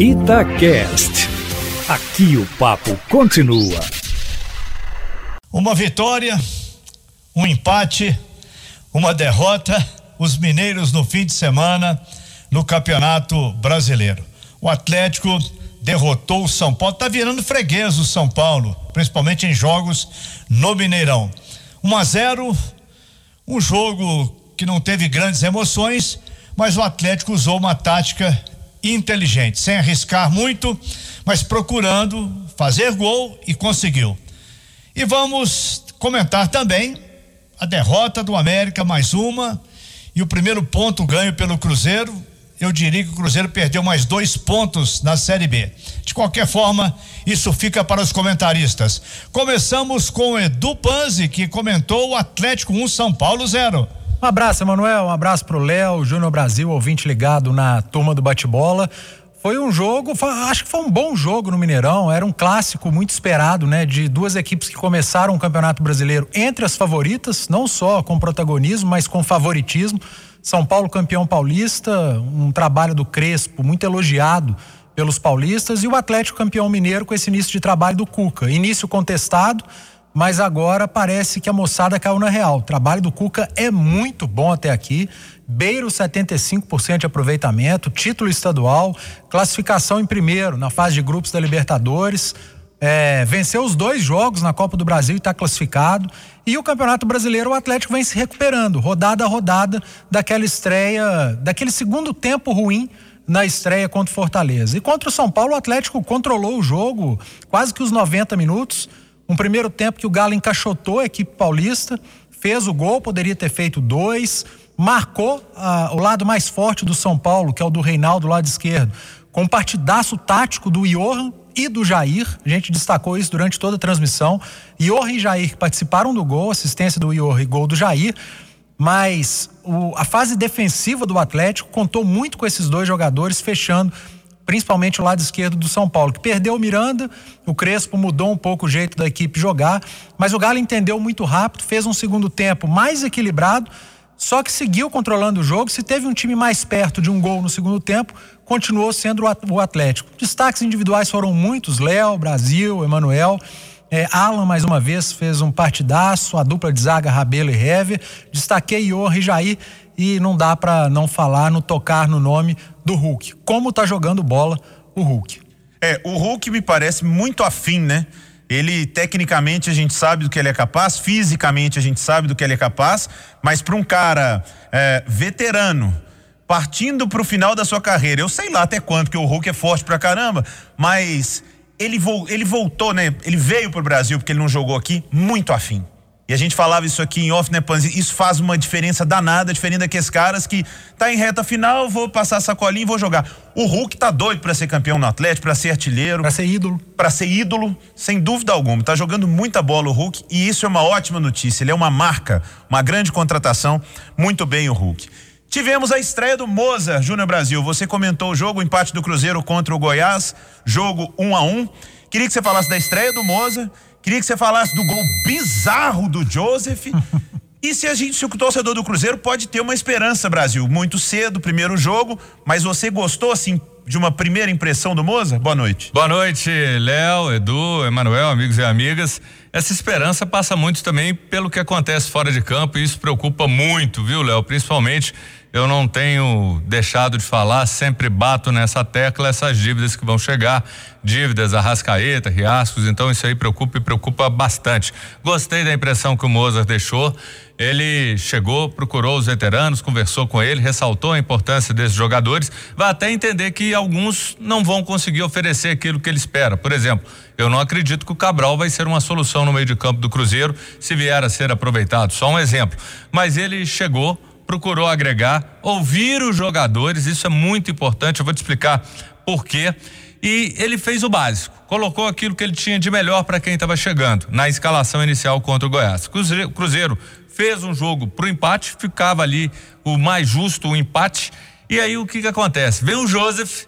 Itacast. Aqui o papo continua. Uma vitória, um empate, uma derrota. Os mineiros no fim de semana no Campeonato Brasileiro. O Atlético derrotou o São Paulo, tá virando freguês o São Paulo, principalmente em jogos no Mineirão. 1 a 0, um jogo que não teve grandes emoções, mas o Atlético usou uma tática inteligente, sem arriscar muito, mas procurando fazer gol e conseguiu. E vamos comentar também a derrota do América, mais uma, e o primeiro ponto ganho pelo Cruzeiro. Eu diria que o Cruzeiro perdeu mais dois pontos na Série B. De qualquer forma, isso fica para os comentaristas. Começamos com Edu Panzi, que comentou o Atlético 1 São Paulo 0. Um abraço, Emanuel. Um abraço pro Léo, Júnior Brasil, ouvinte ligado na turma do bate-bola. Foi um jogo, foi, acho que foi um bom jogo no Mineirão. Era um clássico muito esperado, né? De duas equipes que começaram o Campeonato Brasileiro entre as favoritas, não só com protagonismo, mas com favoritismo. São Paulo campeão paulista, um trabalho do Crespo muito elogiado pelos paulistas, e o Atlético campeão mineiro com esse início de trabalho do Cuca. Início contestado, mas agora parece que a moçada caiu na real. O trabalho do Cuca é muito bom até aqui. Beira os 75% de aproveitamento, título estadual, classificação em primeiro na fase de grupos da Libertadores. É, venceu os dois jogos na Copa do Brasil e está classificado. E o Campeonato Brasileiro, o Atlético vem se recuperando, rodada a rodada, daquela estreia, daquele segundo tempo ruim na estreia contra o Fortaleza. E contra o São Paulo, o Atlético controlou o jogo quase que os 90 minutos um primeiro tempo que o Galo encaixotou a equipe paulista, fez o gol, poderia ter feito dois, marcou ah, o lado mais forte do São Paulo, que é o do Reinaldo, lado esquerdo, com um partidaço tático do Johan e do Jair. A gente destacou isso durante toda a transmissão. Johan e Jair participaram do gol, assistência do Johan e gol do Jair. Mas o, a fase defensiva do Atlético contou muito com esses dois jogadores, fechando principalmente o lado esquerdo do São Paulo, que perdeu o Miranda, o Crespo mudou um pouco o jeito da equipe jogar, mas o Galo entendeu muito rápido, fez um segundo tempo mais equilibrado, só que seguiu controlando o jogo. Se teve um time mais perto de um gol no segundo tempo, continuou sendo o Atlético. Destaques individuais foram muitos: Léo, Brasil, Emanuel. É, Alan, mais uma vez, fez um partidaço, a dupla de zaga Rabelo e Hever. Destaquei Ior e Jair e não dá para não falar, não tocar no nome do Hulk. Como tá jogando bola o Hulk? É, o Hulk me parece muito afim, né? Ele, tecnicamente, a gente sabe do que ele é capaz, fisicamente, a gente sabe do que ele é capaz, mas para um cara é, veterano, partindo para o final da sua carreira, eu sei lá até quanto, que o Hulk é forte pra caramba, mas ele, vo, ele voltou, né? Ele veio pro Brasil porque ele não jogou aqui, muito afim. E a gente falava isso aqui em off, né, Panzi? Isso faz uma diferença danada, diferente daqueles caras que tá em reta final, vou passar a sacolinha e vou jogar. O Hulk tá doido para ser campeão no Atlético, para ser artilheiro, para ser ídolo, para ser ídolo, sem dúvida alguma. Tá jogando muita bola o Hulk e isso é uma ótima notícia. Ele é uma marca, uma grande contratação. Muito bem o Hulk. Tivemos a estreia do Moza Júnior Brasil. Você comentou o jogo, o empate do Cruzeiro contra o Goiás, jogo 1 um a 1 um. Queria que você falasse da estreia do Moza Queria que você falasse do gol bizarro do Joseph. E se a gente, se o torcedor do Cruzeiro pode ter uma esperança, Brasil, muito cedo, primeiro jogo, mas você gostou assim de uma primeira impressão do Moza? Boa noite. Boa noite, Léo, Edu, Emanuel, amigos e amigas. Essa esperança passa muito também pelo que acontece fora de campo e isso preocupa muito, viu, Léo? Principalmente eu não tenho deixado de falar, sempre bato nessa tecla essas dívidas que vão chegar, dívidas Arrascaeta, Riascos, então isso aí preocupa e preocupa bastante. Gostei da impressão que o Mozart deixou. Ele chegou, procurou os veteranos, conversou com ele, ressaltou a importância desses jogadores, vai até entender que alguns não vão conseguir oferecer aquilo que ele espera. Por exemplo, eu não acredito que o Cabral vai ser uma solução no meio de campo do Cruzeiro se vier a ser aproveitado. Só um exemplo. Mas ele chegou, procurou agregar, ouvir os jogadores, isso é muito importante, eu vou te explicar por quê. E ele fez o básico, colocou aquilo que ele tinha de melhor para quem estava chegando na escalação inicial contra o Goiás. Cruzeiro, Cruzeiro fez um jogo pro empate, ficava ali o mais justo, o empate. E aí o que que acontece? Vem o Joseph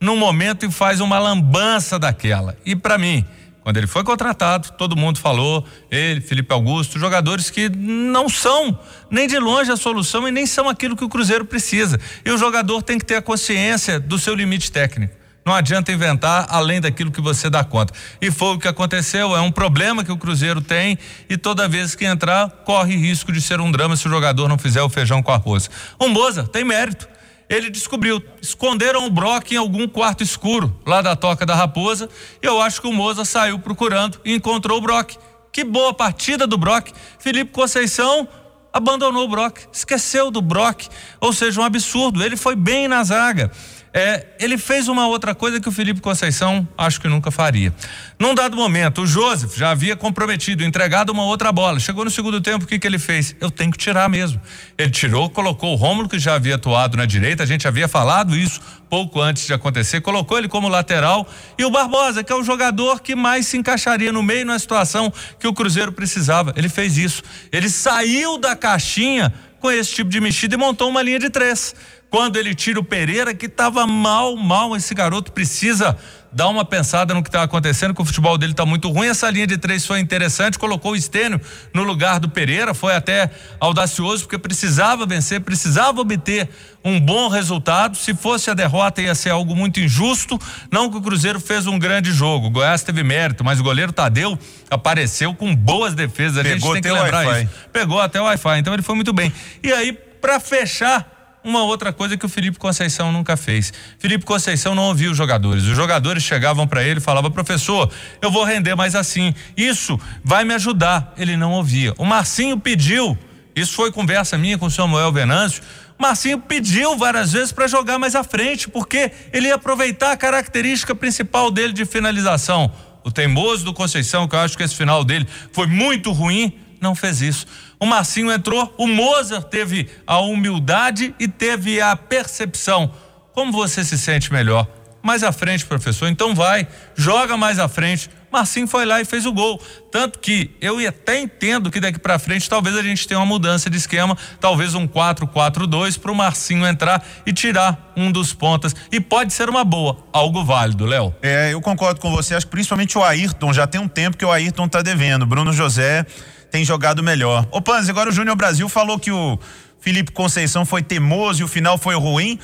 num momento e faz uma lambança daquela. E para mim, quando ele foi contratado, todo mundo falou, ele, Felipe Augusto, jogadores que não são nem de longe a solução e nem são aquilo que o Cruzeiro precisa. E o jogador tem que ter a consciência do seu limite técnico. Não adianta inventar além daquilo que você dá conta. E foi o que aconteceu, é um problema que o Cruzeiro tem e toda vez que entrar, corre risco de ser um drama se o jogador não fizer o feijão com arroz. O Moza tem mérito ele descobriu. Esconderam o Brock em algum quarto escuro lá da Toca da Raposa. Eu acho que o Moza saiu procurando e encontrou o Brock. Que boa partida do Brock. Felipe Conceição abandonou o Brock, esqueceu do Brock. Ou seja, um absurdo. Ele foi bem na zaga. É, ele fez uma outra coisa que o Felipe Conceição acho que nunca faria. Num dado momento, o Joseph já havia comprometido, entregado uma outra bola. Chegou no segundo tempo, o que, que ele fez? Eu tenho que tirar mesmo. Ele tirou, colocou o Rômulo, que já havia atuado na direita, a gente havia falado isso pouco antes de acontecer, colocou ele como lateral e o Barbosa, que é o jogador que mais se encaixaria no meio na situação que o Cruzeiro precisava. Ele fez isso. Ele saiu da caixinha com esse tipo de mexida e montou uma linha de três quando ele tira o Pereira, que estava mal, mal. Esse garoto precisa dar uma pensada no que está acontecendo, que o futebol dele está muito ruim. Essa linha de três foi interessante, colocou o Estênio no lugar do Pereira, foi até audacioso, porque precisava vencer, precisava obter um bom resultado. Se fosse a derrota, ia ser algo muito injusto. Não que o Cruzeiro fez um grande jogo. O Goiás teve mérito, mas o goleiro Tadeu apareceu com boas defesas. A Pegou gente tem que lembrar isso. Pegou até o Wi-Fi, então ele foi muito bem. E aí, para fechar uma outra coisa que o Felipe Conceição nunca fez. Felipe Conceição não ouvia os jogadores. Os jogadores chegavam para ele e falavam: professor, eu vou render mais assim. Isso vai me ajudar. Ele não ouvia. O Marcinho pediu. Isso foi conversa minha com o Samuel Venâncio. Marcinho pediu várias vezes para jogar mais à frente, porque ele ia aproveitar a característica principal dele de finalização. O teimoso do Conceição, que eu acho que esse final dele foi muito ruim, não fez isso. O Marcinho entrou, o Mozart teve a humildade e teve a percepção. Como você se sente melhor? Mais à frente, professor. Então vai, joga mais à frente. Marcinho foi lá e fez o gol. Tanto que eu até entendo que daqui para frente talvez a gente tenha uma mudança de esquema, talvez um 4-4-2 para o Marcinho entrar e tirar um dos pontas. E pode ser uma boa, algo válido, Léo. É, eu concordo com você. Acho que principalmente o Ayrton, já tem um tempo que o Ayrton tá devendo. Bruno José tem jogado melhor. Ô Panzi, agora o Júnior Brasil falou que o Felipe Conceição foi teimoso e o final foi ruim,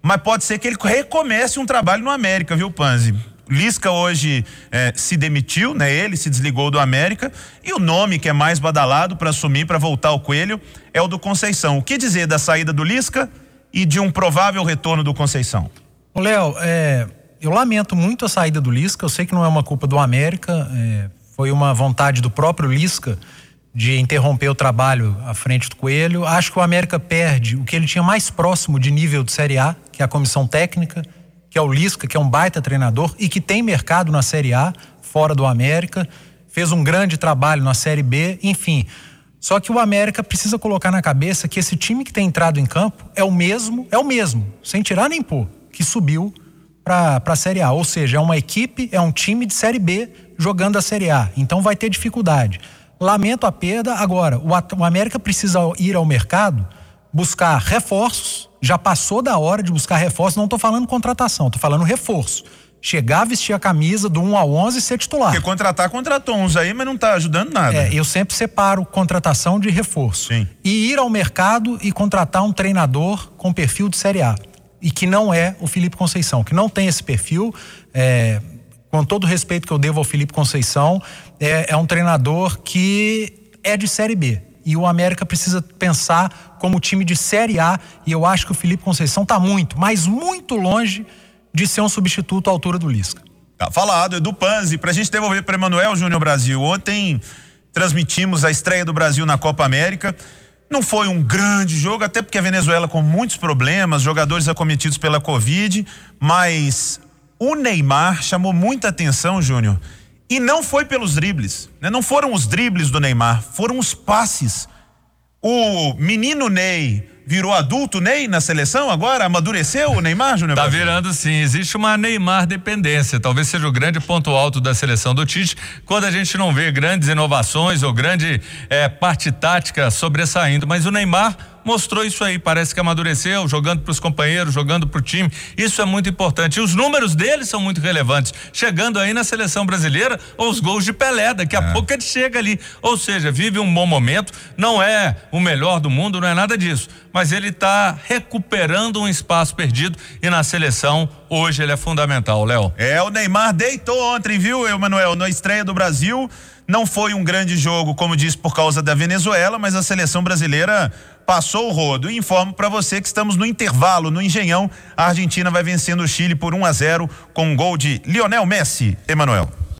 mas pode ser que ele recomece um trabalho no América, viu, Panzi? Lisca hoje é, se demitiu, né? Ele se desligou do América e o nome que é mais badalado para assumir, para voltar ao Coelho, é o do Conceição. O que dizer da saída do Lisca e de um provável retorno do Conceição? Léo, é, eu lamento muito a saída do Lisca. Eu sei que não é uma culpa do América, é, foi uma vontade do próprio Lisca de interromper o trabalho à frente do Coelho. Acho que o América perde o que ele tinha mais próximo de nível de Série A, que é a comissão técnica, que é o Lisca, que é um baita treinador e que tem mercado na Série A, fora do América. Fez um grande trabalho na Série B, enfim. Só que o América precisa colocar na cabeça que esse time que tem entrado em campo é o mesmo, é o mesmo, sem tirar nem pôr, que subiu para a Série A. Ou seja, é uma equipe, é um time de Série B jogando a Série A. Então vai ter dificuldade. Lamento a perda. Agora, o, o América precisa ir ao mercado buscar reforços. Já passou da hora de buscar reforços. Não estou falando contratação, estou falando reforço. Chegar, vestir a camisa do 1 ao 11 e ser titular. Porque contratar, contratou uns aí, mas não está ajudando nada. É, eu sempre separo contratação de reforço. Sim. E ir ao mercado e contratar um treinador com perfil de Série A. E que não é o Felipe Conceição, que não tem esse perfil. É, com todo o respeito que eu devo ao Felipe Conceição, é, é um treinador que é de Série B. E o América precisa pensar como time de Série A. E eu acho que o Felipe Conceição está muito, mas muito longe de ser um substituto à altura do Lisca. Tá falado, Edu Panzi. Pra gente devolver para Emanuel Júnior Brasil. Ontem transmitimos a estreia do Brasil na Copa América. Não foi um grande jogo, até porque a Venezuela com muitos problemas, jogadores acometidos pela Covid, mas o Neymar chamou muita atenção, Júnior. E não foi pelos dribles, né? não foram os dribles do Neymar, foram os passes. O menino Ney virou adulto Ney na seleção agora? Amadureceu o Neymar, Júnior? Tá virando sim. Existe uma Neymar dependência. Talvez seja o grande ponto alto da seleção do Tite, quando a gente não vê grandes inovações ou grande é, parte tática sobressaindo. Mas o Neymar mostrou isso aí. Parece que amadureceu, jogando para os companheiros, jogando para o time. Isso é muito importante. E os números dele são muito relevantes. Chegando aí na seleção brasileira, os gols de Pelé. Daqui a é. pouco ele chega ali. Ou seja, vive um bom momento. Não é o melhor do mundo, não é nada disso. Mas ele está recuperando um espaço perdido e na seleção hoje ele é fundamental, Léo. É, o Neymar deitou ontem, viu, Emanuel? Na estreia do Brasil. Não foi um grande jogo, como disse, por causa da Venezuela, mas a seleção brasileira passou o rodo. E informo para você que estamos no intervalo, no Engenhão. A Argentina vai vencendo o Chile por 1 a 0 com um gol de Lionel Messi, Emanuel.